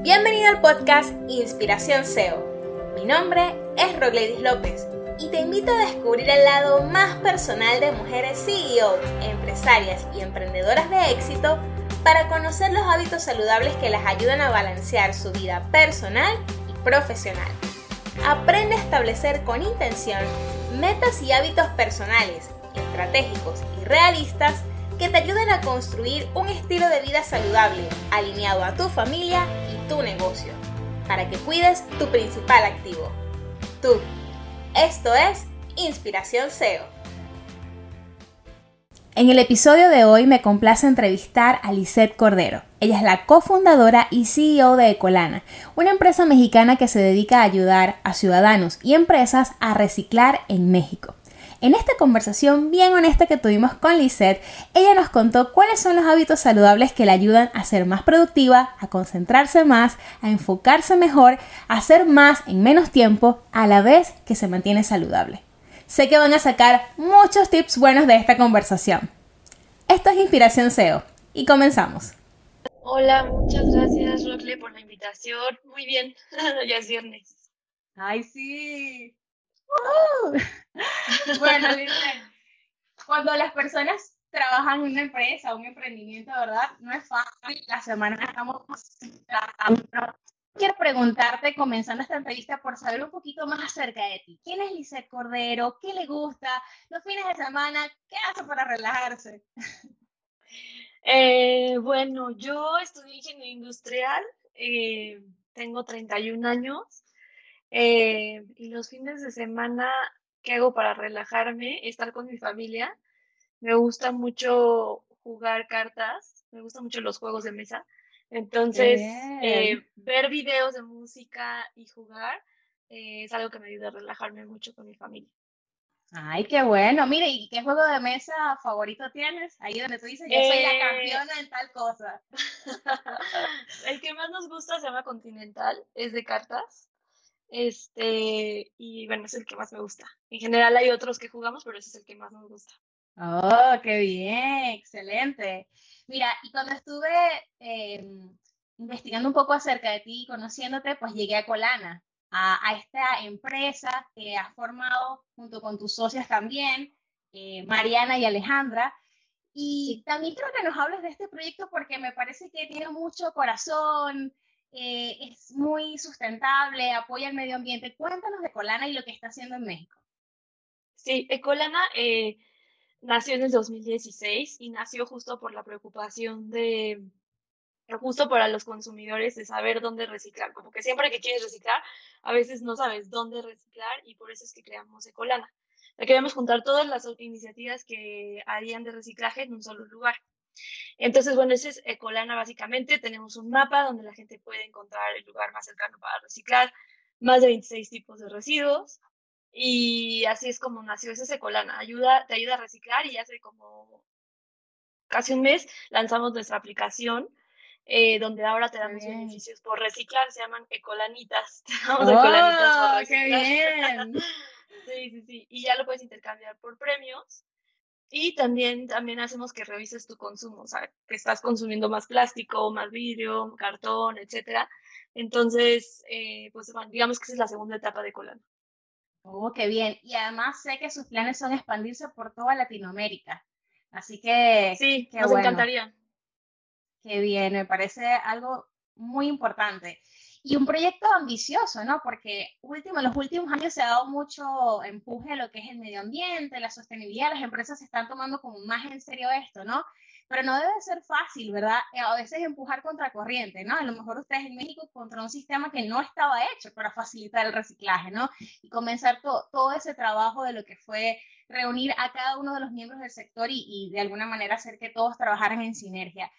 Bienvenido al podcast Inspiración SEO. Mi nombre es Rogledis López y te invito a descubrir el lado más personal de mujeres CEO, empresarias y emprendedoras de éxito para conocer los hábitos saludables que las ayudan a balancear su vida personal y profesional. Aprende a establecer con intención metas y hábitos personales, estratégicos y realistas que te ayuden a construir un estilo de vida saludable alineado a tu familia tu negocio, para que cuides tu principal activo, tú. Esto es Inspiración SEO. En el episodio de hoy me complace entrevistar a Lisette Cordero. Ella es la cofundadora y CEO de Ecolana, una empresa mexicana que se dedica a ayudar a ciudadanos y empresas a reciclar en México. En esta conversación bien honesta que tuvimos con Lisette, ella nos contó cuáles son los hábitos saludables que le ayudan a ser más productiva, a concentrarse más, a enfocarse mejor, a hacer más en menos tiempo, a la vez que se mantiene saludable. Sé que van a sacar muchos tips buenos de esta conversación. Esto es Inspiración SEO y comenzamos. Hola, muchas gracias Rocle por la invitación. Muy bien, ya es viernes. Ay, sí. bueno, cuando las personas trabajan en una empresa, un emprendimiento, ¿verdad? No es fácil. La semana estamos trabajando. Quiero preguntarte, comenzando esta entrevista, por saber un poquito más acerca de ti. ¿Quién es Lizeth Cordero? ¿Qué le gusta? Los fines de semana, ¿qué hace para relajarse? Eh, bueno, yo estudié ingeniería industrial, eh, tengo 31 años eh, y los fines de semana, ¿qué hago para relajarme? Estar con mi familia. Me gusta mucho jugar cartas, me gustan mucho los juegos de mesa. Entonces, eh, ver videos de música y jugar eh, es algo que me ayuda a relajarme mucho con mi familia. Ay, qué bueno. Mire, ¿y qué juego de mesa favorito tienes? Ahí donde tú dices, yo soy la campeona en tal cosa. El que más nos gusta se llama Continental, es de cartas. Este, y bueno, es el que más me gusta. En general hay otros que jugamos, pero ese es el que más nos gusta. Oh, qué bien, excelente. Mira, y cuando estuve em, investigando un poco acerca de ti, conociéndote, pues llegué a Colana, a, esta empresa que has formado junto con tus socias también, eh, Mariana y Alejandra. Y también quiero que nos hables de este proyecto porque me parece que tiene mucho corazón, eh, es muy sustentable, apoya el medio ambiente. Cuéntanos de Ecolana y lo que está haciendo en México. Sí, Ecolana eh, nació en el 2016 y nació justo por la preocupación de, justo para los consumidores de saber dónde reciclar. Como que siempre que quieres reciclar, a veces no sabes dónde reciclar y por eso es que creamos Ecolana. queremos juntar todas las iniciativas que harían de reciclaje en un solo lugar. Entonces, bueno, ese es Ecolana básicamente. Tenemos un mapa donde la gente puede encontrar el lugar más cercano para reciclar, más de 26 tipos de residuos. Y así es como nació ese Ecolana. Ayuda, te ayuda a reciclar y hace como casi un mes lanzamos nuestra aplicación eh, donde ahora te damos beneficios por reciclar, se llaman ecolanitas. Te damos ecolanitas por ¡Oh, reciclar. ¡Qué bien! sí, sí, sí. Y ya lo puedes intercambiar por premios. Y también, también hacemos que revises tu consumo, o sea, que estás consumiendo más plástico, más vidrio, cartón, etcétera. Entonces, eh, pues digamos que esa es la segunda etapa de Colano. Oh, qué bien. Y además sé que sus planes son expandirse por toda Latinoamérica. Así que... Sí, nos encantaría. Qué bien, me parece algo muy importante y un proyecto ambicioso, ¿no? Porque último, en los últimos años se ha dado mucho empuje a lo que es el medio ambiente, la sostenibilidad, las empresas se están tomando como más en serio esto, ¿no? Pero no debe ser fácil, ¿verdad? Eh, a veces empujar contra corriente, ¿no? A lo mejor ustedes en México contra un sistema que no estaba hecho para facilitar el reciclaje, ¿no? Y comenzar todo ese trabajo de lo que fue reunir a cada uno de los miembros del sector y, y de alguna manera hacer que todos trabajaran en sinergia.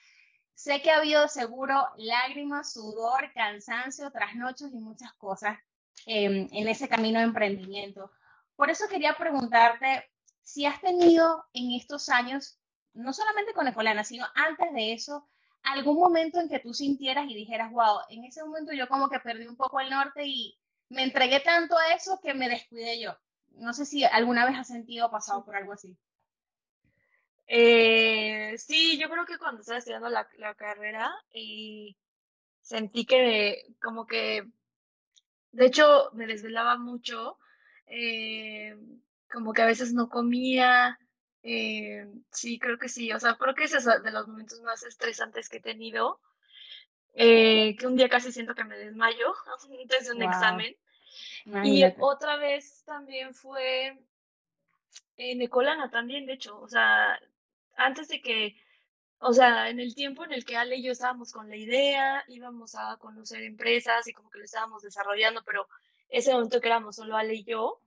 Sé que ha habido seguro lágrimas, sudor, cansancio, trasnochos y muchas cosas em, en ese camino de emprendimiento. Por eso quería preguntarte si has tenido en estos años, no solamente con Ecolana, sino antes de eso, algún momento en que tú sintieras y dijeras, wow, en ese momento yo como que perdí un poco el norte y me entregué tanto a eso que me descuidé yo. No sé si alguna vez has sentido o pasado por algo así. Eh, sí, yo creo que cuando estaba estudiando la, la carrera, y sentí que como que, de hecho, me desvelaba mucho, eh, como que a veces no comía, eh, sí, creo que sí, o sea, creo que ese es de los momentos más estresantes que he tenido, eh, que un día casi siento que me desmayo antes de un examen. Y otra vez también fue en Ecolana también, de hecho, o sea, antes de que, o sea, en el tiempo en el que Ale y yo estábamos con la idea, íbamos a conocer empresas y como que lo estábamos desarrollando, pero ese momento que éramos solo Ale y yo,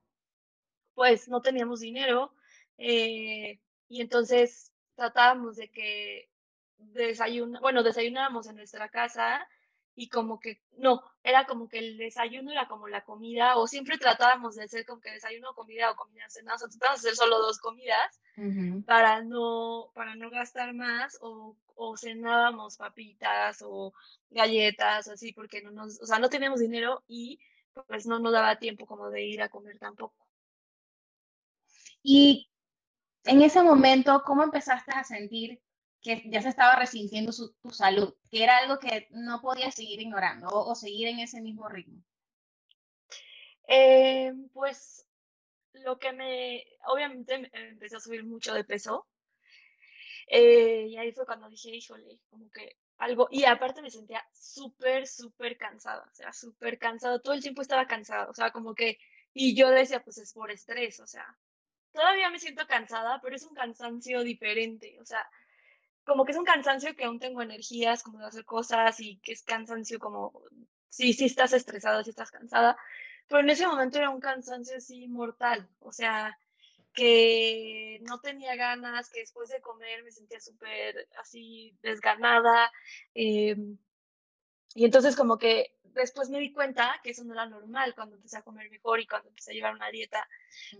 pues no teníamos dinero eh, y entonces tratábamos de que desayuna, bueno, desayunábamos en nuestra casa y como que, no, era como que el desayuno era como la comida, o siempre tratábamos de hacer como que desayuno, comida o comida, cena, o sea, tratábamos de hacer solo dos comidas para, no, para no gastar más, o, o cenábamos papitas o galletas, así, porque no nos, o sea, no teníamos dinero y pues no nos daba tiempo como de ir a comer tampoco. Y en ese momento, ¿cómo empezaste a sentir que ya se estaba resintiendo tu salud, que era algo que no podías seguir ignorando o, seguir en ese mismo ritmo? Eh, pues lo que me, obviamente empecé a subir mucho de peso. Eh, y ahí fue cuando dije, híjole, como que algo, y aparte me sentía súper, súper cansada, o sea, súper cansada, todo el tiempo estaba cansada, o sea, como que, y yo decía, pues es por estrés, o sea, todavía me siento cansada, pero es un cansancio diferente, o sea, como que es un cansancio que aún tengo energías como de hacer cosas y que es cansancio como, sí, sí estás estresada, sí estás cansada, pero en ese momento era un cansancio así mortal, o sea, que no tenía ganas, que después de comer me sentía súper así desganada. Em, y entonces como que después me di cuenta que eso no era normal cuando empecé a comer mejor y cuando empecé a llevar una dieta.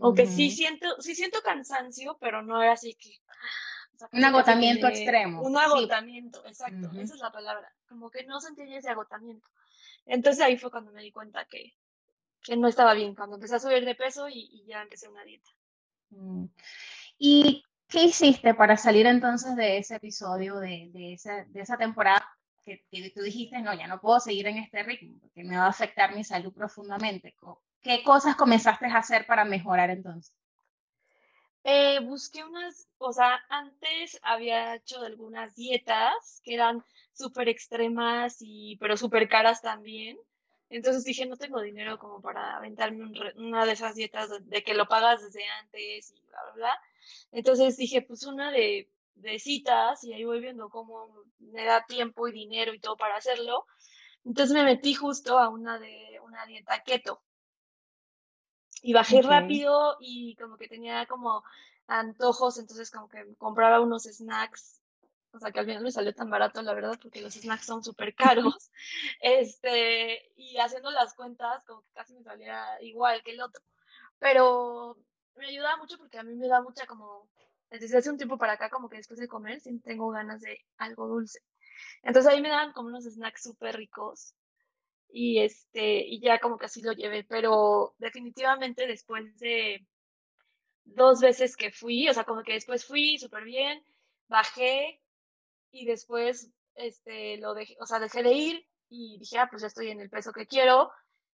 Aunque sí siento, sí siento cansancio, pero no era así que... un agotamiento extremo. Un agotamiento, exacto, esa es la palabra. Como que no sentía ese agotamiento. Entonces ahí fue cuando me di cuenta que, que no estaba bien, cuando empecé a subir de peso y, ya empecé una dieta. Mm. ¿Y qué hiciste para salir entonces de ese episodio, de, de, esa, de esa temporada que, tú dijiste, no, ya no puedo seguir en este ritmo porque me va a afectar mi salud profundamente. ¿Qué cosas comenzaste a hacer para mejorar entonces? Eh, busqué unas, o sea, antes había hecho algunas dietas que eran súper extremas y, pero súper caras también. Entonces dije, no tengo dinero como para aventarme una de esas dietas de, que lo pagas desde antes y bla, bla, bla. Entonces dije, pues una de de citas y ahí voy viendo cómo me da tiempo y dinero y todo para hacerlo. Entonces me metí justo a una de una dieta keto. Y bajé rápido y como que tenía como antojos, entonces como que compraba unos snacks. O sea, que al final me salió tan barato, la verdad, porque los snacks son súper caros. este, y haciendo las cuentas, como que casi me salía igual que el otro. Pero me ayudaba mucho porque a mí me da mucha como desde hace un tiempo para acá, como que después de comer, siempre tengo ganas de algo dulce. Entonces ahí me daban como unos snacks súper ricos y este, y ya como que así lo llevé, pero definitivamente después de dos veces que fui, o sea, como que después fui súper bien, bajé y después, este, lo dejé, o sea, dejé de ir y dije, ah, pues ya estoy en el peso que quiero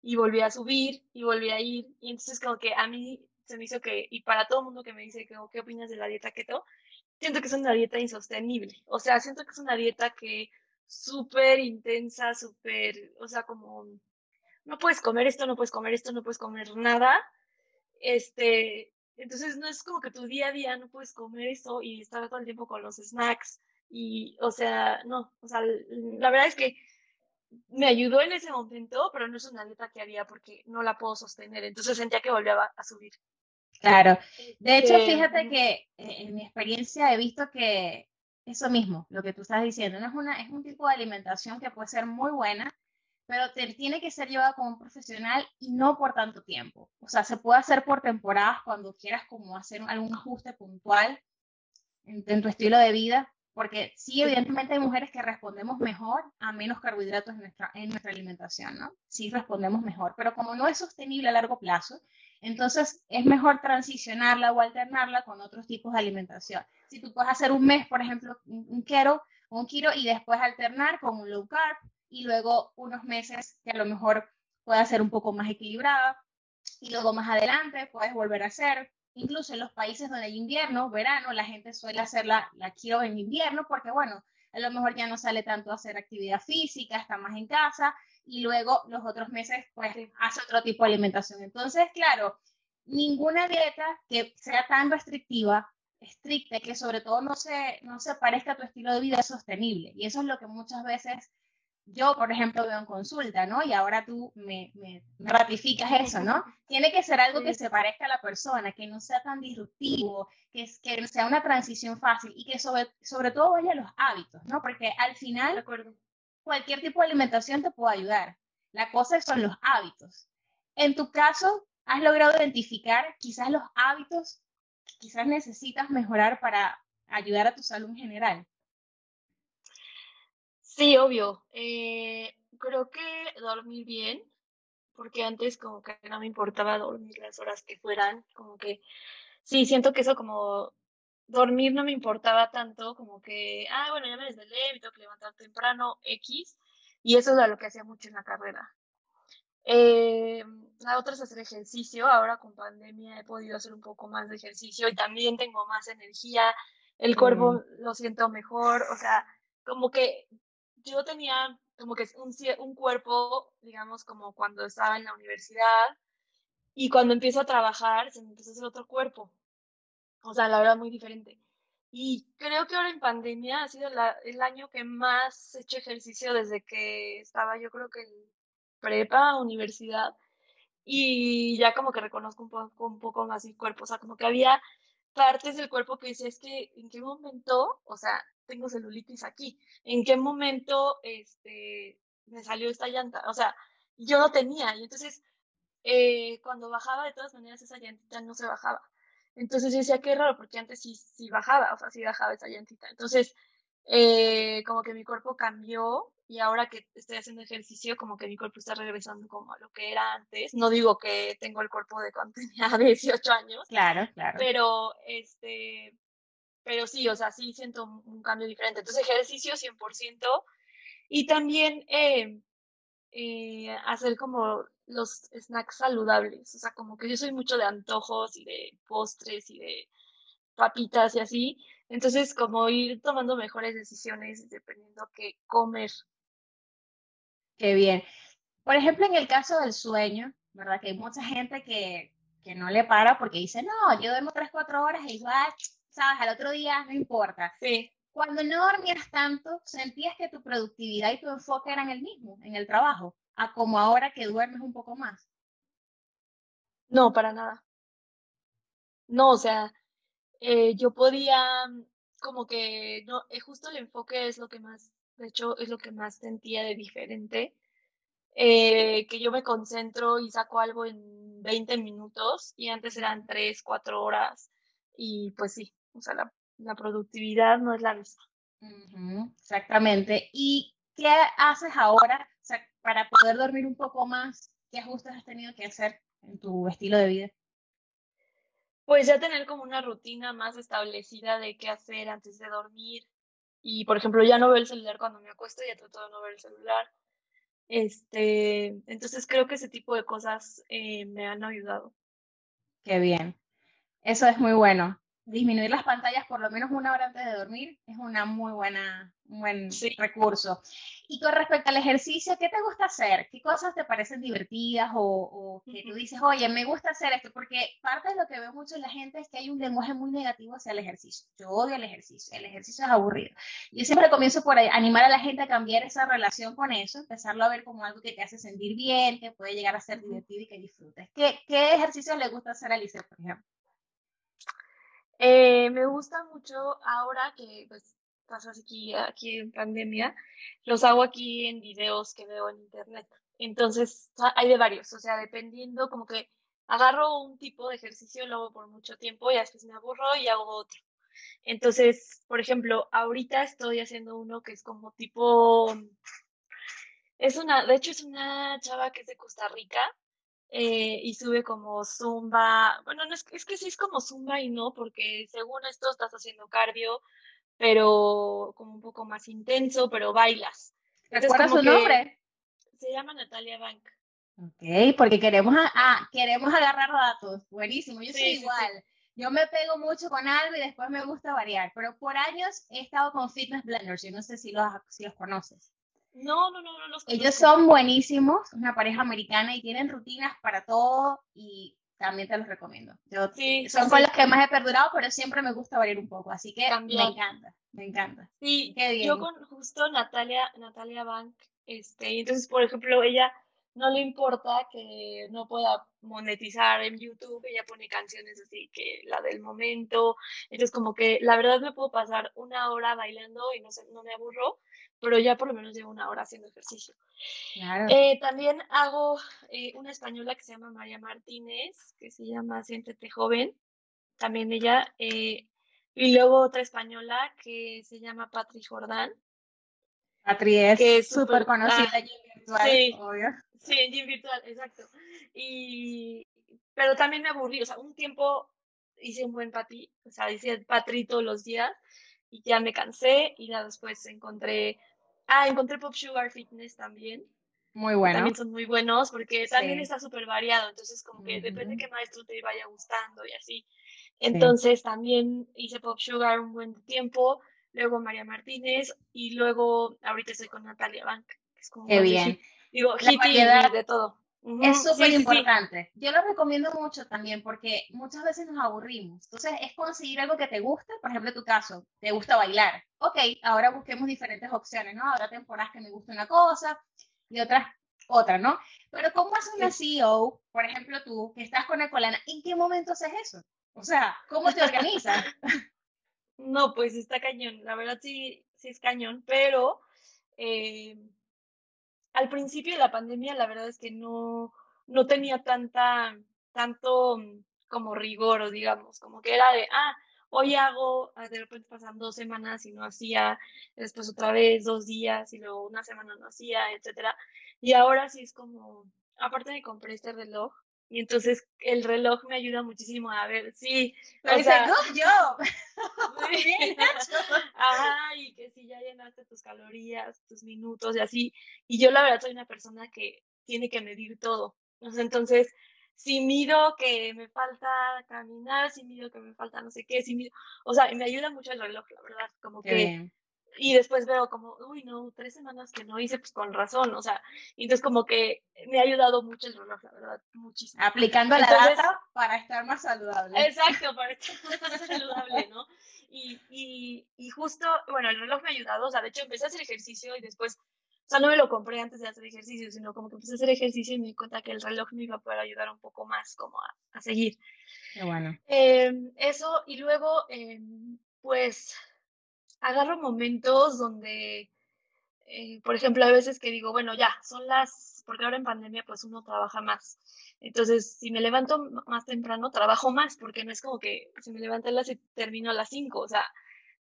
y volví a subir y volví a ir y entonces como que a mí se me hizo que, y para todo el mundo que me dice que, ¿qué opinas de la dieta keto? Siento que es una dieta insostenible. O sea, siento que es una dieta que súper intensa, súper, o sea, como, no puedes comer esto, no puedes comer esto, no puedes comer nada. Este, entonces no es como que tu día a día no puedes comer eso y estar todo el tiempo con los snacks. Y, o sea, no, o sea, la verdad es que me ayudó en ese momento, pero no es una dieta que haría porque no la puedo sostener. Entonces sentía que volvía a subir. Claro. De hecho, este, fíjate que eh, en mi experiencia he visto que eso mismo, lo que tú estás diciendo, no es, una, es un tipo de alimentación que puede ser muy buena, pero tiene que ser llevada como un profesional y no por tanto tiempo. O sea, se puede hacer por temporadas cuando quieras como hacer algún ajuste puntual en, tu estilo de vida, porque sí, evidentemente hay mujeres que respondemos mejor a menos carbohidratos en nuestra, en nuestra alimentación, ¿no? Sí respondemos mejor, pero como no es sostenible a largo plazo, entonces, es mejor transicionarla o alternarla con otros tipos de alimentación. Si tú puedes hacer un mes, por ejemplo, un keto, un kilo y después alternar con un low carb y luego unos meses que a lo mejor pueda ser un poco más equilibrada y luego más adelante puedes volver a hacer. Incluso en los países donde hay invierno, verano, la gente suele hacer la, la en invierno porque, bueno, a lo mejor ya no sale tanto a hacer actividad física, está más en casa y luego los otros meses pues hace otro tipo de alimentación. Entonces, claro, ninguna dieta que sea tan restrictiva, estricta, que sobre todo no se, no se parezca a tu estilo de vida es sostenible. Y eso es lo que muchas veces yo, por ejemplo, veo en consulta, ¿no? Y ahora tú me, me, ratificas eso, ¿no? Tiene que ser algo que se parezca a la persona, que no sea tan disruptivo, que, que sea una transición fácil y que sobre, sobre todo vaya a los hábitos, ¿no? Porque al final, cualquier tipo de alimentación te puede ayudar. La cosa son los hábitos. En tu caso, has logrado identificar quizás los hábitos que quizás necesitas mejorar para ayudar a tu salud en general. Sí, obvio. Eh, creo que dormir bien, porque antes como que no me importaba dormir las horas que fueran, como que sí, siento que eso como dormir no me importaba tanto, como que, ah, bueno, ya me desvelé, me tengo que levantar temprano, X, y eso es lo que hacía mucho en la carrera. Eh, la otra es hacer ejercicio, ahora con pandemia he podido hacer un poco más de ejercicio y también tengo más energía, el cuerpo mm. lo siento mejor, o sea, como que yo tenía como que un, un cuerpo, digamos, como cuando estaba en la universidad y cuando empiezo a trabajar se me empieza a hacer otro cuerpo. O sea, la verdad, muy diferente. Y creo que ahora en pandemia ha sido el año que más he hecho ejercicio desde que estaba, yo creo que en prepa, universidad. Y ya como que reconozco un poco, un poco más mi cuerpo. O sea, como que había partes del cuerpo que decía, es que en qué momento, o sea, tengo celulitis aquí. ¿En qué momento este, me salió esta llanta? O sea, yo no tenía. Y entonces, eh, cuando bajaba, de todas maneras, esa llantita no se bajaba. Entonces yo decía, qué raro, porque antes sí, sí bajaba, o sea, sí bajaba esa llantita. Entonces, eh, como que mi cuerpo cambió y ahora que estoy haciendo ejercicio, como que mi cuerpo está regresando como a lo que era antes. No digo que tengo el cuerpo de cuando tenía 18 años. Claro, claro. Pero, este, pero sí, o sea, sí siento un, cambio diferente. Entonces, ejercicio 100%. Y también eh, eh, hacer como los snacks saludables. O sea, como que yo soy mucho de antojos y de postres y de papitas y así. Entonces, como ir tomando mejores decisiones dependiendo qué comer. Qué bien. Por ejemplo, en el caso del sueño, ¿verdad? Que hay mucha gente que, que no le para porque dice, no, yo duermo 3, 4 horas e igual sabes, al otro día no importa. Sí. Cuando no dormías tanto, sentías que tu productividad y tu enfoque eran el mismo en el trabajo, a como ahora que duermes un poco más. No, para nada. No, o sea, eh, yo podía, como que, no, eh, justo el enfoque es lo que más, de hecho, es lo que más sentía de diferente. Eh, que yo me concentro y saco algo en 20 minutos y antes eran 3, 4 horas y pues sí, o sea, la, productividad no es la misma. exactamente. ¿Y qué haces ahora para poder dormir un poco más? ¿Qué ajustes has tenido que hacer en tu estilo de vida? Pues ya tener como una rutina más establecida de qué hacer antes de dormir. Y, por ejemplo, ya no veo el celular cuando me acuesto, ya trato de no ver el celular. Este, entonces creo que ese tipo de cosas eh, me han ayudado. Qué bien. Eso es muy bueno disminuir las pantallas por lo menos una hora antes de dormir es una muy buena, un buen recurso. Y con respecto al ejercicio, ¿qué te gusta hacer? ¿Qué cosas te parecen divertidas o, que tú dices, oye, me gusta hacer esto? Porque parte de lo que veo mucho en la gente es que hay un lenguaje muy negativo hacia el ejercicio. Yo odio el ejercicio, el ejercicio es aburrido. Yo siempre comienzo por animar a la gente a cambiar esa relación con eso, empezarlo a ver como algo que te hace sentir bien, que puede llegar a ser divertido y que disfrutes. ¿Qué, qué ejercicio le gusta hacer a Alicia, por ejemplo? Eh, me gusta mucho ahora que pues pasas aquí, aquí en pandemia, los hago aquí en videos que veo en internet. Entonces, hay de varios, o sea, dependiendo, como que agarro un tipo de ejercicio, lo hago por mucho tiempo y después me aburro y hago otro. Entonces, por ejemplo, ahorita estoy haciendo uno que es como tipo, es una, de hecho es una chava que es de Costa Rica, eh, y sube como zumba. Bueno, no es, es que sí es como zumba y no, porque según esto estás haciendo cardio, pero como un poco más intenso, pero bailas. ¿Recuerda su nombre? Se llama Natalia Bank. Ok, porque queremos, a, queremos agarrar datos. Buenísimo, yo soy igual. Yo me pego mucho con algo y después me gusta variar, pero por años he estado con Fitness Blenders, yo no sé si los, si los conoces. No, no, no, no los Ellos son buenísimos, una pareja americana y tienen rutinas para todo y también te los recomiendo. Yo, son con los que más he perdurado, pero siempre me gusta variar un poco, así que me encanta, me encanta. Sí, yo con justo Natalia, Natalia Bank, este, entonces, por ejemplo, ella no le importa que no pueda monetizar en YouTube, ella pone canciones así que la del momento, entonces como que la verdad me puedo pasar una hora bailando y no, sé, no me aburro, pero ya por lo menos llevo una hora haciendo ejercicio. Eh, también hago eh, una española que se llama María Martínez, que se llama Siéntete Joven, también ella, eh, y luego otra española que se llama Patri Jordán. Patri es que es súper conocida ah, virtual, sí, obvio. Sí, en gym virtual, exacto. Y, pero también me aburrí, o sea, un tiempo hice un buen patri, o sea, hice patri todos los días y ya me cansé y ya después encontré, ah, encontré Pop Sugar Fitness también. Muy bueno. También son muy buenos porque también está súper variado, entonces como que depende de qué maestro te vaya gustando y así. Entonces también hice Pop Sugar un buen tiempo, luego María Martínez y luego ahorita estoy con Natalia Bank. Es como qué bien. Digo, hippie de todo. Es súper importante. Yo lo recomiendo mucho también porque muchas veces nos aburrimos. Entonces, es conseguir algo que te guste. Por ejemplo, en tu caso, te gusta bailar. Ok, ahora busquemos diferentes opciones, ¿no? Habrá temporadas que me gusta una cosa y otras otra, ¿no? Pero ¿cómo hace una CEO, por ejemplo tú, que estás con Ecolana, ¿en qué momento haces eso? O sea, ¿cómo te organizas? no, pues está cañón. La verdad sí, sí es cañón, pero... Eh, al principio de la pandemia, la verdad es que no, no tenía tanta, tanto mm, como rigor, o digamos, como que era de, ah, hoy hago, ah, de repente pasan dos semanas y no hacía, después otra vez dos días y luego una semana no hacía, etcétera. Y ahora sí es como, aparte me compré este reloj, y entonces el reloj me ayuda muchísimo a ver, sí. O sea, yo. Muy bien. Ajá, y que si ya llenaste tus calorías, tus minutos y así. Y yo la verdad soy una persona que tiene que medir todo. Entonces, si mido que me falta caminar, si mido que me falta no sé qué, si mido, o sea, me ayuda mucho el reloj, la verdad, como que y después veo como, uy, no, tres semanas que no hice, pues con razón, o sea, entonces como que me ha ayudado mucho el reloj, la verdad, muchísimo. Aplicando la data para estar más saludable. Exacto, para estar más saludable, ¿no? Y, y, y justo, bueno, el reloj me ha ayudado, o sea, de hecho empecé a hacer ejercicio y después, o sea, no me lo compré antes de hacer ejercicio, sino como que empecé a hacer ejercicio y me di cuenta que el reloj me iba a poder ayudar un poco más como a, a seguir. Qué bueno. Eh, eso, y luego, eh, pues agarro momentos donde, eh, por ejemplo, a veces que digo, bueno, ya, son las, porque ahora en pandemia pues uno trabaja más. Entonces, si me levanto más temprano, trabajo más, porque no es como que si me levanto a las 7 termino a las 5, o sea,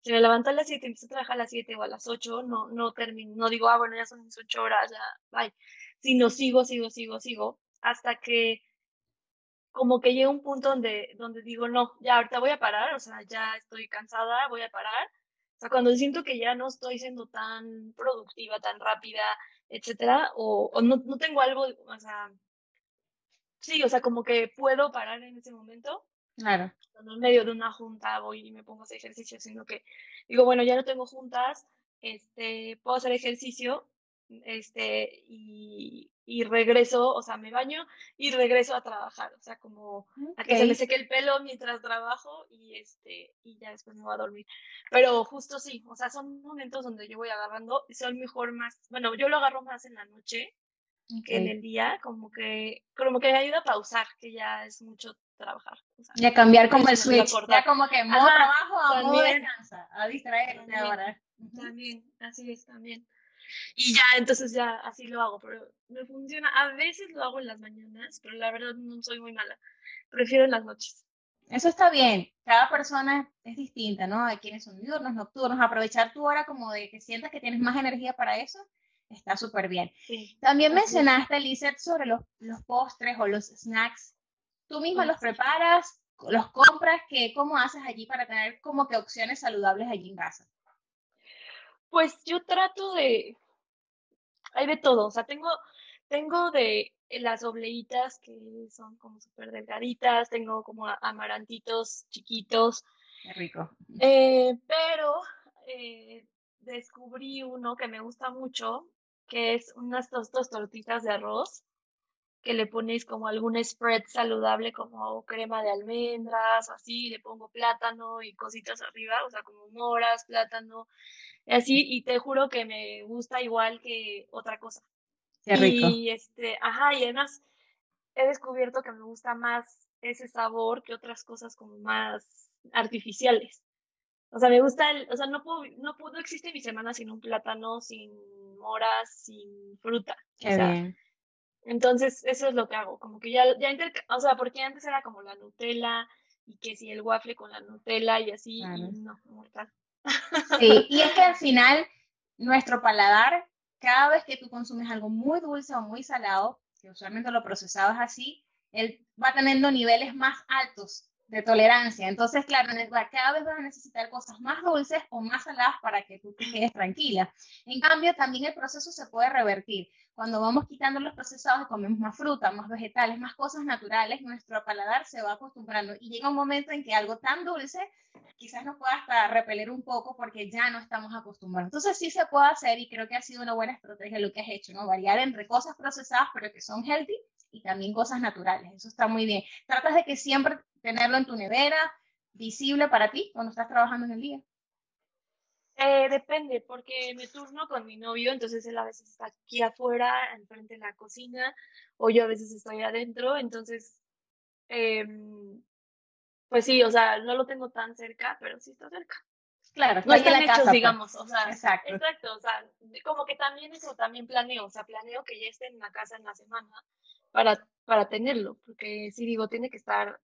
si me levanto a las 7 y empiezo a trabajar a las 7 o a las 8, no, no termino, no digo, ah, bueno, ya son mis 8 horas, ya, bye. Sino sigo, sigo, sigo, sigo, hasta que como que llega un punto donde, donde digo, no, ya ahorita voy a parar, o sea, ya estoy cansada, voy a parar o sea, cuando siento que ya no estoy siendo tan productiva, tan rápida, etcétera, o, o no, no, tengo algo, o sea, sí, o sea, como que puedo parar en ese momento. Claro. Cuando en medio de una junta voy y me pongo a hacer ejercicio, sino que digo, bueno, ya no tengo juntas, este, puedo hacer ejercicio, este, y, y regreso, o sea, me baño y regreso a trabajar, o sea, como a que se me seque el pelo mientras trabajo y este, y ya después me voy a dormir. Pero justo sí, o sea, son momentos donde yo voy agarrando y soy mejor más, bueno, yo lo agarro más en la noche que en el día, como que, como que me ayuda a pausar, que ya es mucho trabajar. y a cambiar como el switch, ya como que modo trabajo a modo descansa, a ahora. También, así es, también. Y ya, entonces ya así lo hago, pero me funciona. A veces lo hago en las mañanas, pero la verdad no soy muy mala. Prefiero en las noches. Eso está bien. Cada persona es distinta, ¿no? Hay quienes son diurnos, nocturnos. Aprovechar tu hora como de que sientas que tienes más energía para eso, está súper bien. También mencionaste, Lizeth, sobre los, los, postres o los snacks. ¿Tú misma los preparas? ¿Los compras? ¿Qué, ¿Cómo haces allí para tener como que opciones saludables allí en casa? Pues yo trato de, hay de todo, o sea, tengo, tengo de las obleitas que son como súper delgaditas, tengo como amarantitos chiquitos. Qué rico. Eh, pero eh, descubrí uno que me gusta mucho, que es unas dos, tortitas de arroz que le pones como algún spread saludable como crema de almendras, así, le pongo plátano y cositas arriba, o sea, como moras, plátano, así, y te juro que me gusta igual que otra cosa. Qué rico. Y este, ajá, y además he descubierto que me gusta más ese sabor que otras cosas como más artificiales. O sea, me gusta el, o sea, no puedo, no puedo, no existe mi semana sin un plátano, sin moras, sin fruta. Qué bien. Entonces, eso es lo que hago, como que ya, ya o sea, porque antes era como la Nutella y que si el waffle con la Nutella y así, y no, mortal. Sí, y es que al final nuestro paladar, cada vez que tú consumes algo muy dulce o muy salado, que usualmente lo procesado es así, él va teniendo niveles más altos de tolerancia. Entonces, claro, cada vez vas a necesitar cosas más dulces o más saladas para que tú te quedes tranquila. En cambio, también el proceso se puede revertir. Cuando vamos quitando los procesados, comemos más fruta, más vegetales, más cosas naturales, nuestro paladar se va acostumbrando y llega un momento en que algo tan dulce quizás nos pueda hasta repeler un poco porque ya no estamos acostumbrados. Entonces sí se puede hacer y creo que ha sido una buena estrategia lo que has hecho, ¿no? Variar entre cosas procesadas pero que son healthy y también cosas naturales. Eso está muy bien. Tratas de que siempre tenerlo en tu nevera, visible para ti cuando estás trabajando en el día. Eh, depende, porque me turno con mi novio, entonces él a veces está aquí afuera, enfrente de la cocina, o yo a veces estoy adentro, entonces, em, pues sí, o sea, no lo tengo tan cerca, pero sí está cerca. Claro, no están hechos, pues. digamos, o sea, exacto. exacto, o sea, como que también eso, también planeo, o sea, planeo que ya esté en la casa en la semana para, para tenerlo, porque si digo, tiene que estar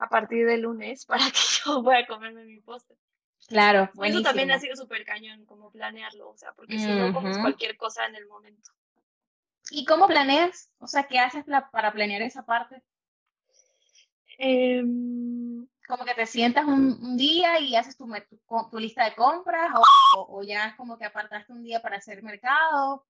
a partir del lunes para que yo pueda comerme mi postre. Claro, Eso también ha sido súper cañón, como planearlo, o sea, porque si no comes cualquier cosa en el momento. ¿Y cómo planeas? O sea, ¿qué haces para planear esa parte? Em, como que te sientas un, día y haces tu, tu, lista de compras o, o, ya es como que apartaste un día para hacer mercado.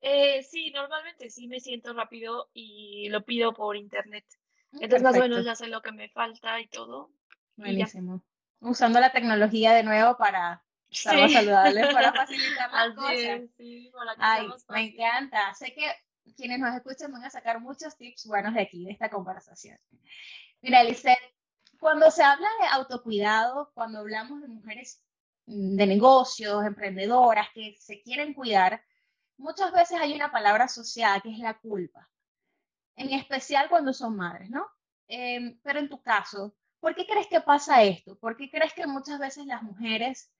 Eh, sí, normalmente sí me siento rápido y lo pido por internet. Entonces más o menos ya sé lo que me falta y todo. Buenísimo. Usando la tecnología de nuevo para estar más saludable, para facilitar las cosas. sí, para Ay, me encanta. Sé que quienes nos escuchan van a sacar muchos tips buenos de aquí, de esta conversación. Mira, Lisette, cuando se habla de autocuidado, cuando hablamos de mujeres mm, de negocios, emprendedoras que se quieren cuidar, muchas veces hay una palabra asociada que es la culpa en especial cuando son madres, ¿no? Em, pero en tu caso, ¿por qué crees que pasa esto? ¿Por qué crees que muchas veces las mujeres,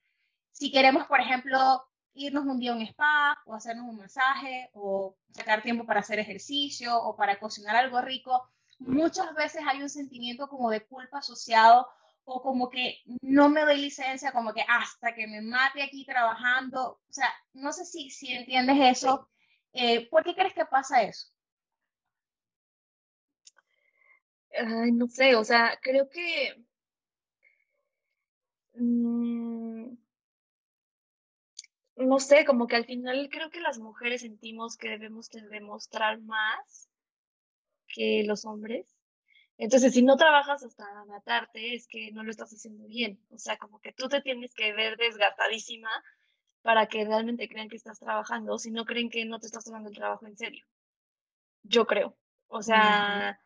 si queremos, por ejemplo, irnos un día a un spa o hacernos un masaje o sacar tiempo para hacer ejercicio o para cocinar algo rico, muchas veces hay un sentimiento como de culpa asociado o como que no me doy licencia, como que hasta que me mate aquí trabajando. O sea, no sé si, si entiendes eso. Eh, ¿Por qué crees que pasa eso? Ay, no sé, o sea, creo que... Mm, no sé, como que al final creo que las mujeres sentimos que debemos demostrar más que los hombres. Entonces, si no trabajas hasta matarte, es que no lo estás haciendo bien. O sea, como que tú te tienes que ver desgastadísima para que realmente crean que estás trabajando, si no creen que no te estás tomando el trabajo en serio. Yo creo. O sea,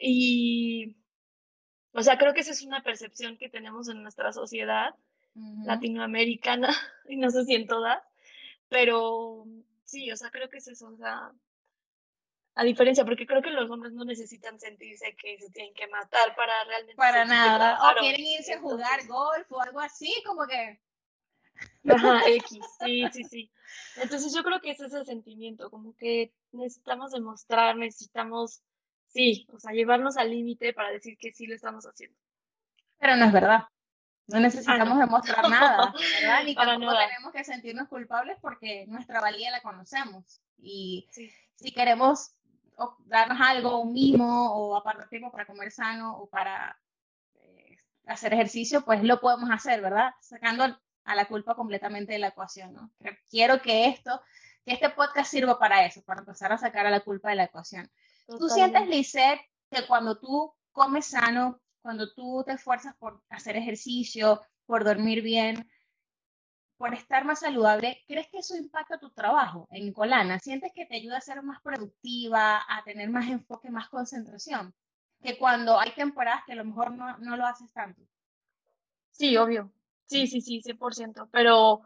y, o sea, creo que esa es una percepción que tenemos en nuestra sociedad latinoamericana, y no sé si en todas, pero sí, o sea, creo que es eso, o sea, a diferencia, porque creo que los hombres no necesitan sentirse que se tienen que matar para realmente... Para nada, o quieren irse a jugar golf o algo así, como que... Ajá, X, sí, sí, sí. Entonces yo creo que es ese sentimiento, como que necesitamos demostrar, necesitamos sí, o sea, llevarnos al límite para decir que sí lo estamos haciendo. Pero no es verdad. No necesitamos demostrar nada, ¿verdad? Ni tampoco tenemos que sentirnos culpables porque nuestra valía la conocemos. Y si queremos darnos algo, un mimo, o apartar tiempo para comer sano, o para eh, hacer ejercicio, pues lo podemos hacer, ¿verdad? Sacando a la culpa completamente de la ecuación, ¿no? quiero que esto que este podcast sirva para eso, para empezar a sacar a la culpa de la ecuación. ¿Tú sientes, Lisette, que cuando tú comes sano, cuando tú te esfuerzas por hacer ejercicio, por dormir bien, por estar más saludable, ¿crees que eso impacta tu trabajo en Colana? ¿Sientes que te ayuda a ser más productiva, a tener más enfoque, más concentración? Que cuando hay temporadas que a lo mejor no, no lo haces tanto. Sí, obvio. Sí, sí, sí, 100%. Pero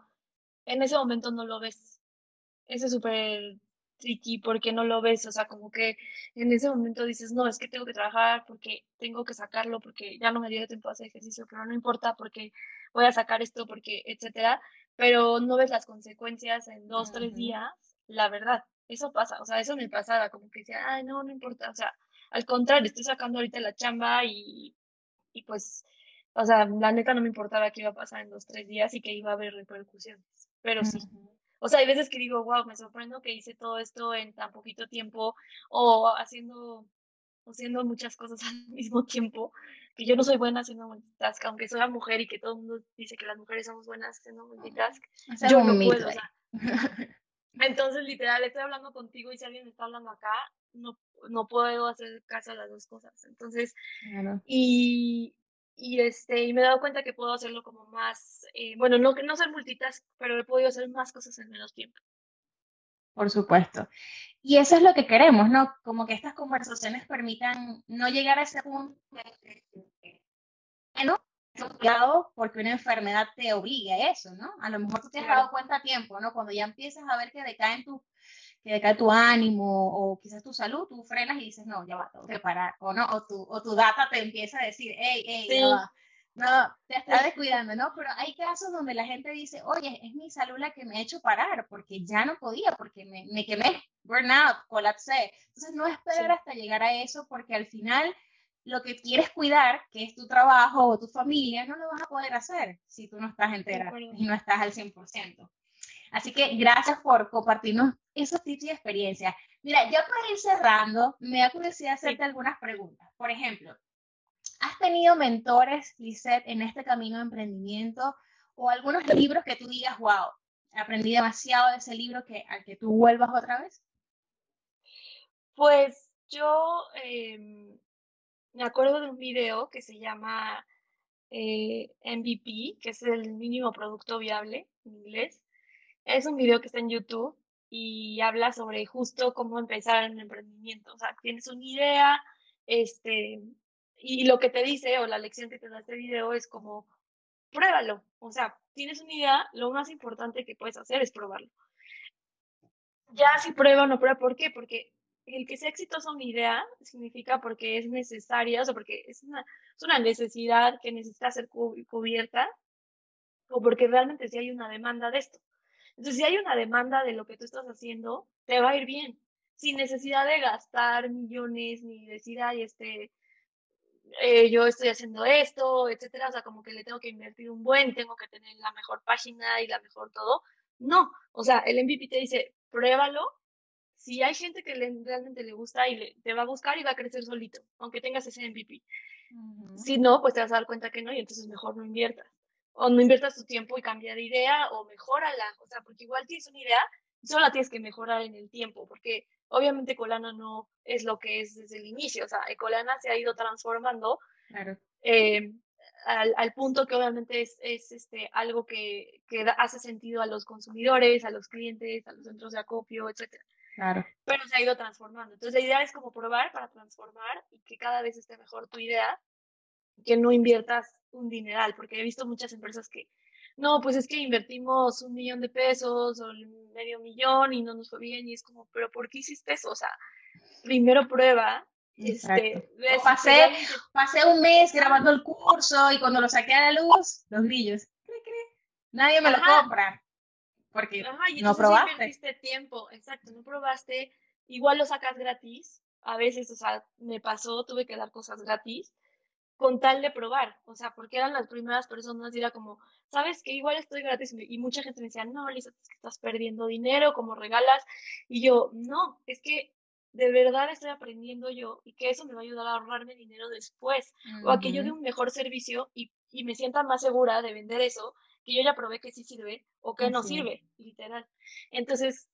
en ese momento no lo ves. Eso es súper tricky porque no lo ves. O sea, como que en ese momento dices, no, es que tengo que trabajar porque tengo que sacarlo, porque ya no me dio tiempo a hacer ejercicio, pero no importa porque voy a sacar esto, porque, etcétera pero no ves las consecuencias en dos, tres días, la verdad, eso pasa, o sea, eso me pasaba, como que decía, ay, no, no importa, o sea, al contrario, estoy sacando ahorita la chamba y, y pues, o sea, la neta no me importaba qué iba a pasar en dos, tres días y que iba a haber repercusiones, pero sí. O sea, hay veces que digo, wow, me sorprendo que hice todo esto en tan poquito tiempo o haciendo, o haciendo muchas cosas al mismo tiempo que yo no soy buena haciendo multitask, aunque soy una mujer y que todo el mundo dice que las mujeres somos buenas haciendo multitask, yo no puedo. O sea, entonces, literal, estoy hablando contigo y si alguien me está hablando acá, no, no puedo hacer caso a las dos cosas. Entonces, y, y, este, y me he dado cuenta que puedo hacerlo como más, eh, bueno, no, no ser multitask, pero he podido hacer más cosas en menos tiempo. Por supuesto. Y eso es lo que queremos, ¿no? Como que estas conversaciones permitan no llegar a ese punto bueno, cuidado porque una enfermedad te obliga a eso, ¿no? A lo mejor tú te has dado cuenta a tiempo, ¿no? Cuando ya empiezas a ver que decae tu, que decae tu ánimo o quizás tu salud, tú frenas y dices, no, ya va, tengo que parar. O no, o tu, o tu data te empieza a decir, hey, hey, ya va no, te estás descuidando, ¿no? Pero hay casos donde la gente dice, oye, es mi salud la que me ha hecho parar, porque ya no podía, porque me, me quemé, burnout, colapsé. Entonces, no esperar hasta llegar a eso, porque al final lo que quieres cuidar, que es tu trabajo o tu familia, no lo vas a poder hacer si tú no estás entera y no estás al 100%. Así que gracias por compartirnos esos tips y experiencias. Mira, ya para ir cerrando, me da curiosidad hacerte algunas preguntas. Por ejemplo, ¿Has tenido mentores, Lisette, en este camino de emprendimiento o algunos libros que tú digas, wow, aprendí demasiado de ese libro que, al que tú vuelvas otra vez? Pues yo em, me acuerdo de un video que se llama eh, MVP, que es el mínimo producto viable en inglés. Es un video que está en YouTube y habla sobre justo cómo empezar un emprendimiento. O sea, tienes una idea, este, y lo que te dice o la lección que te da este video es como, pruébalo. O sea, tienes una idea, lo más importante que puedes hacer es probarlo. Ya si prueba o no prueba, ¿por qué? Porque el que sea exitoso una idea significa porque es necesaria, o sea, porque es una, es una necesidad que necesita ser cubierta o porque realmente sí hay una demanda de esto. Entonces, si hay una demanda de lo que tú estás haciendo, te va a ir bien, sin necesidad de gastar millones ni decir, ay, este, eh, yo estoy haciendo esto, etcétera, o sea, como que le tengo que invertir un buen, tengo que tener la mejor página y la mejor todo. No, o sea, el MVP te dice, pruébalo. Si hay gente que realmente le gusta y te va a buscar y va a crecer solito, aunque tengas ese MVP. Si no, pues te vas a dar cuenta que no y entonces mejor no inviertas. O no inviertas tu tiempo y cambia de idea o mejórala. O sea, porque igual tienes una idea, solo la tienes que mejorar en el tiempo, porque Obviamente Colana no es lo que es desde el inicio, o sea, Colana se ha ido transformando eh, al, punto que obviamente es, este, algo que, hace sentido a los consumidores, a los clientes, a los centros de acopio, etc. Claro. Pero se ha ido transformando. Entonces la idea es como probar para transformar y que cada vez esté mejor tu idea, que no inviertas un dineral, porque he visto muchas empresas que no, pues es que invertimos un millón de pesos o medio millón y no nos fue bien y es como, pero ¿por qué hiciste eso? O sea, primero prueba. Este, pasé, pasé un mes grabando el curso y cuando lo saqué a la luz, los grillos, nadie me lo compra. Porque no probaste. invertiste tiempo, exacto, no probaste. Igual lo sacas gratis. A veces, o sea, me pasó, tuve que dar cosas gratis con tal de probar, o sea, porque eran las primeras personas y era como, sabes que igual estoy gratis y mucha gente me decía, no, Lisa, es que estás perdiendo dinero, como regalas, y yo, no, es que de verdad estoy aprendiendo yo y que eso me va a ayudar a ahorrarme dinero después, o a que yo dé un mejor servicio y, y, me sienta más segura de vender eso, que yo ya probé que sí sirve o que no sirve, literal. Entonces,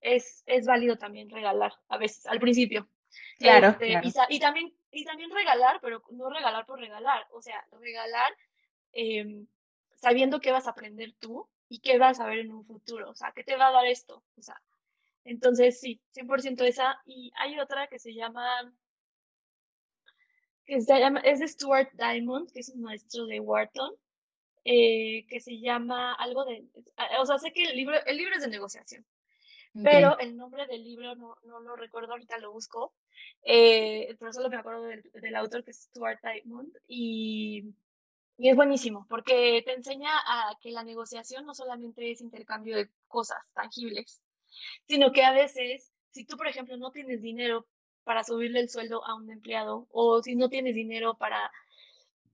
es, es válido también regalar a veces, al principio. Claro, Este, y también, y también regalar, pero no regalar por regalar, o sea, regalar em, sabiendo qué vas a aprender tú y qué vas a ver en un futuro, o sea, qué te va a dar esto, o sea, entonces sí, 100% esa. Y hay otra que se llama, que se llama, es de Stuart Diamond, que es un maestro de Wharton, eh, que se llama algo de, o sea, sé que el libro, el libro es de negociación, Pero el nombre del libro no, no lo recuerdo, ahorita lo busco, eh, pero solo me acuerdo del, del autor que es Stuart Diamond y, y es buenísimo porque te enseña a que la negociación no solamente es intercambio de cosas tangibles, sino que a veces, si tú, por ejemplo, no tienes dinero para subirle el sueldo a un empleado o si no tienes dinero para,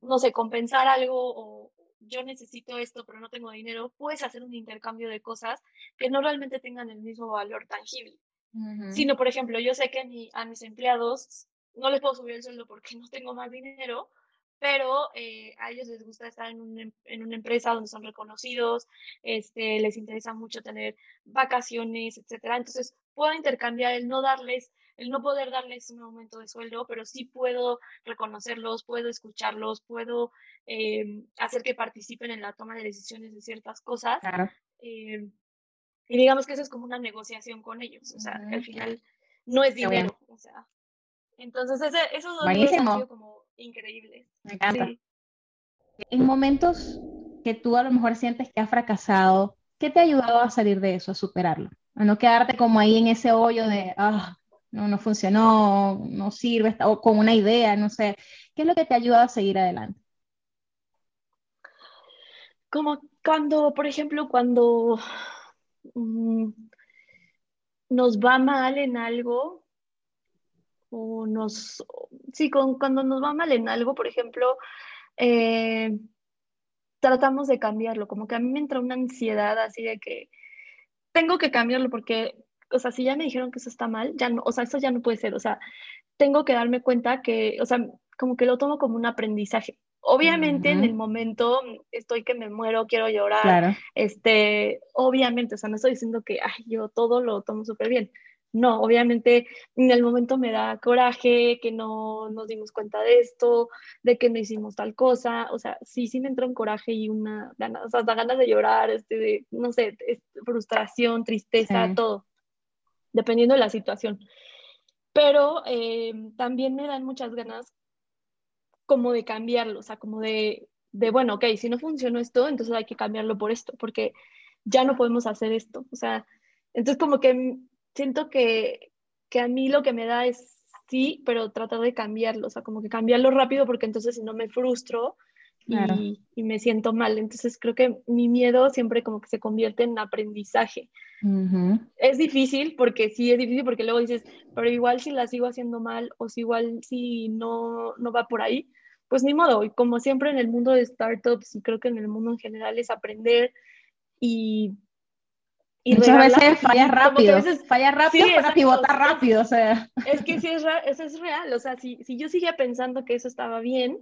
no sé, compensar algo o yo necesito esto pero no tengo dinero, puedes hacer un intercambio de cosas que no realmente tengan el mismo valor tangible. Sino, por ejemplo, yo sé que a, mi- a mis empleados no les puedo subir el sueldo porque no tengo más dinero, pero eh, a ellos les gusta estar en, un en una empresa donde son reconocidos, este, les interesa mucho tener vacaciones, etcétera. Entonces, puedo intercambiar el no darles, el no poder darles un aumento de sueldo, pero sí puedo reconocerlos, puedo escucharlos, puedo em, hacer que participen en la toma de decisiones de ciertas cosas. Claro. em, y digamos que eso es como una negociación con ellos, o sea, que al final no es dinero, o sea. Entonces, ese, esos dos han sido como increíbles. Me encanta. Sí. En momentos que tú a lo mejor sientes que has fracasado, ¿qué te ha ayudado a salir de eso, a superarlo? A no quedarte como ahí en ese hoyo de, ah, no, no funcionó, no sirve, o con una idea, no sé. ¿Qué es lo que te ha ayudado a seguir adelante? Como cuando, por ejemplo, cuando mm, nos va mal en algo, o nos, sí, con, cuando nos va mal en algo, por ejemplo, eh, tratamos de cambiarlo, como que a mí me entra una ansiedad así de que tengo que cambiarlo porque, o sea, si ya me dijeron que eso está mal, ya no, o sea, eso ya no puede ser, o sea, tengo que darme cuenta que, o sea, como que lo tomo como un aprendizaje. Obviamente en Ujú. el momento estoy que me muero, quiero llorar, Claro, este, obviamente, o sea, no estoy diciendo que, ay, yo todo lo tomo súper bien. No, obviamente en el momento me da coraje que no nos dimos cuenta de esto, de que no hicimos tal cosa, o sea, sí, sí me entró un coraje y una ganas, o sea, hasta ganas de llorar, este, de, no sé, frustración, tristeza, Sí. todo, dependiendo de la situación. Pero eh, también me dan muchas ganas como de cambiarlo, o sea, como de, de, bueno, ok, si no funcionó esto, entonces hay que cambiarlo por esto, porque ya no podemos hacer esto, o sea, entonces como que siento que, que a mí lo que me da es sí, pero tratar de cambiarlo, o sea, como que cambiarlo rápido, porque entonces si no me frustro Claro. y, y me siento mal, entonces creo que mi miedo siempre como que se convierte en aprendizaje. Ujú. Es difícil porque sí es difícil porque luego dices, pero igual si la sigo haciendo mal o si igual si no, no va por ahí, pues ni modo. Y como siempre en el mundo de startups y creo que en el mundo en general es aprender y, y Muchas regarla, veces fallas rápido, veces- fallas rápido Sí, para pivotar rápido, o sea. es que sí es, eso es real. O sea, si, si yo seguía pensando que eso estaba bien,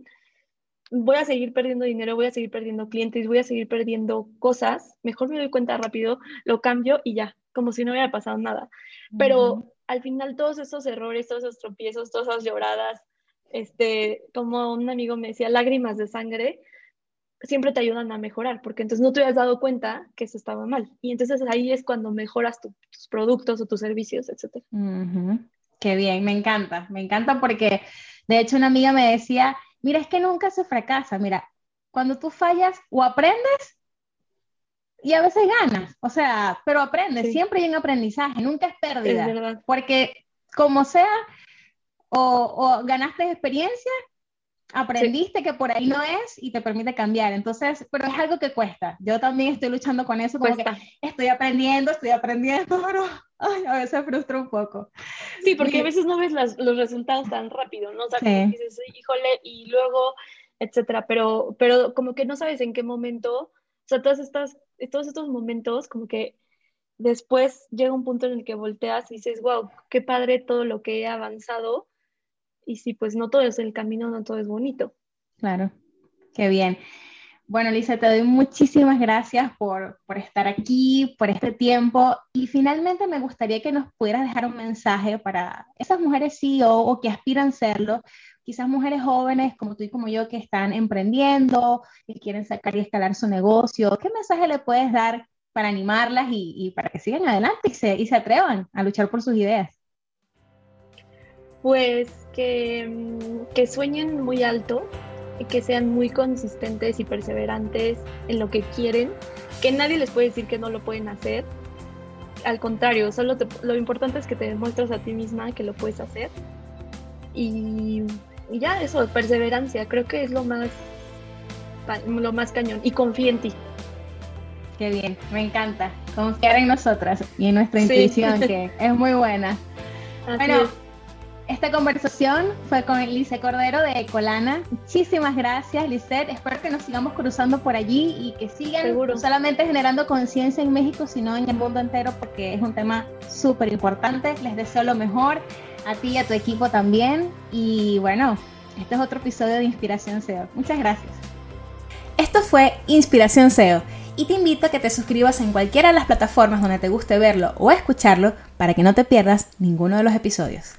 voy a seguir perdiendo dinero, voy a seguir perdiendo clientes, voy a seguir perdiendo cosas. Mejor me doy cuenta rápido, lo cambio y ya, como si no hubiera pasado nada. Pero al final todos esos errores, todos esos tropiezos, todas esas lloradas, este, como un amigo me decía, lágrimas de sangre, siempre te ayudan a mejorar, porque entonces no te habías dado cuenta que eso estaba mal. Y entonces ahí es cuando mejoras tu- tus productos o tus servicios, etcétera. Ujú. Qué bien, me encanta, me encanta porque de hecho una amiga me decía, mira, es que nunca se fracasa, mira, cuando tú fallas o aprendes y a veces ganas, o sea, pero aprendes, Sí. siempre hay un aprendizaje, nunca es pérdida, porque como sea, o, o ganaste experiencia, aprendiste que por ahí no es y te permite cambiar, entonces, pero es algo que cuesta, yo también estoy luchando con eso, como que Cuesta. estoy aprendiendo, estoy aprendiendo, pero ay, a veces frustra un poco. Sí, porque a veces no ves las- los resultados tan rápido, ¿no? O sea, Sí. dices, híjole, y luego, etcétera, pero, pero como que no sabes en qué momento, o sea, todas estas, todos estos momentos, como que después llega un punto en el que volteas y dices, wow, qué padre todo lo que he avanzado, y sí, pues no todo es el camino, no todo es bonito. Claro, qué bien. Bueno, Lisa, te doy muchísimas gracias por, por, estar aquí, por este tiempo. Y finalmente me gustaría que nos pudieras dejar un mensaje para esas mujeres CEO o que aspiran a serlo, quizás mujeres jóvenes como tú y como yo que están emprendiendo, que quieren sacar y escalar su negocio. ¿Qué mensaje le puedes dar para animarlas y, y para que sigan adelante y se, y se atrevan a luchar por sus ideas? Pues que, mm, que sueñen muy alto, que sean muy consistentes y perseverantes en lo que quieren, que nadie les puede decir que no lo pueden hacer. Al contrario, solo lo importante es que te demuestres a ti misma que lo puedes hacer. Y, ya eso, perseverancia, creo que es lo más, lo más cañón. Y confía en ti. Qué bien, me encanta. Confiar en nosotras y en nuestra intuición, que es muy buena. bueno, esta conversación fue con Lice Cordero de Ecolana. Muchísimas gracias, Lisette. Espero que nos sigamos cruzando por allí y que sigan no solamente generando conciencia en México, sino en el mundo entero, porque es un tema súper importante. Les deseo lo mejor a ti y a tu equipo también. Y bueno, este es otro episodio de Inspiración SEO. Muchas gracias. Esto fue Inspiración SEO y te invito a que te suscribas en cualquiera de las plataformas donde te guste verlo o escucharlo para que no te pierdas ninguno de los episodios.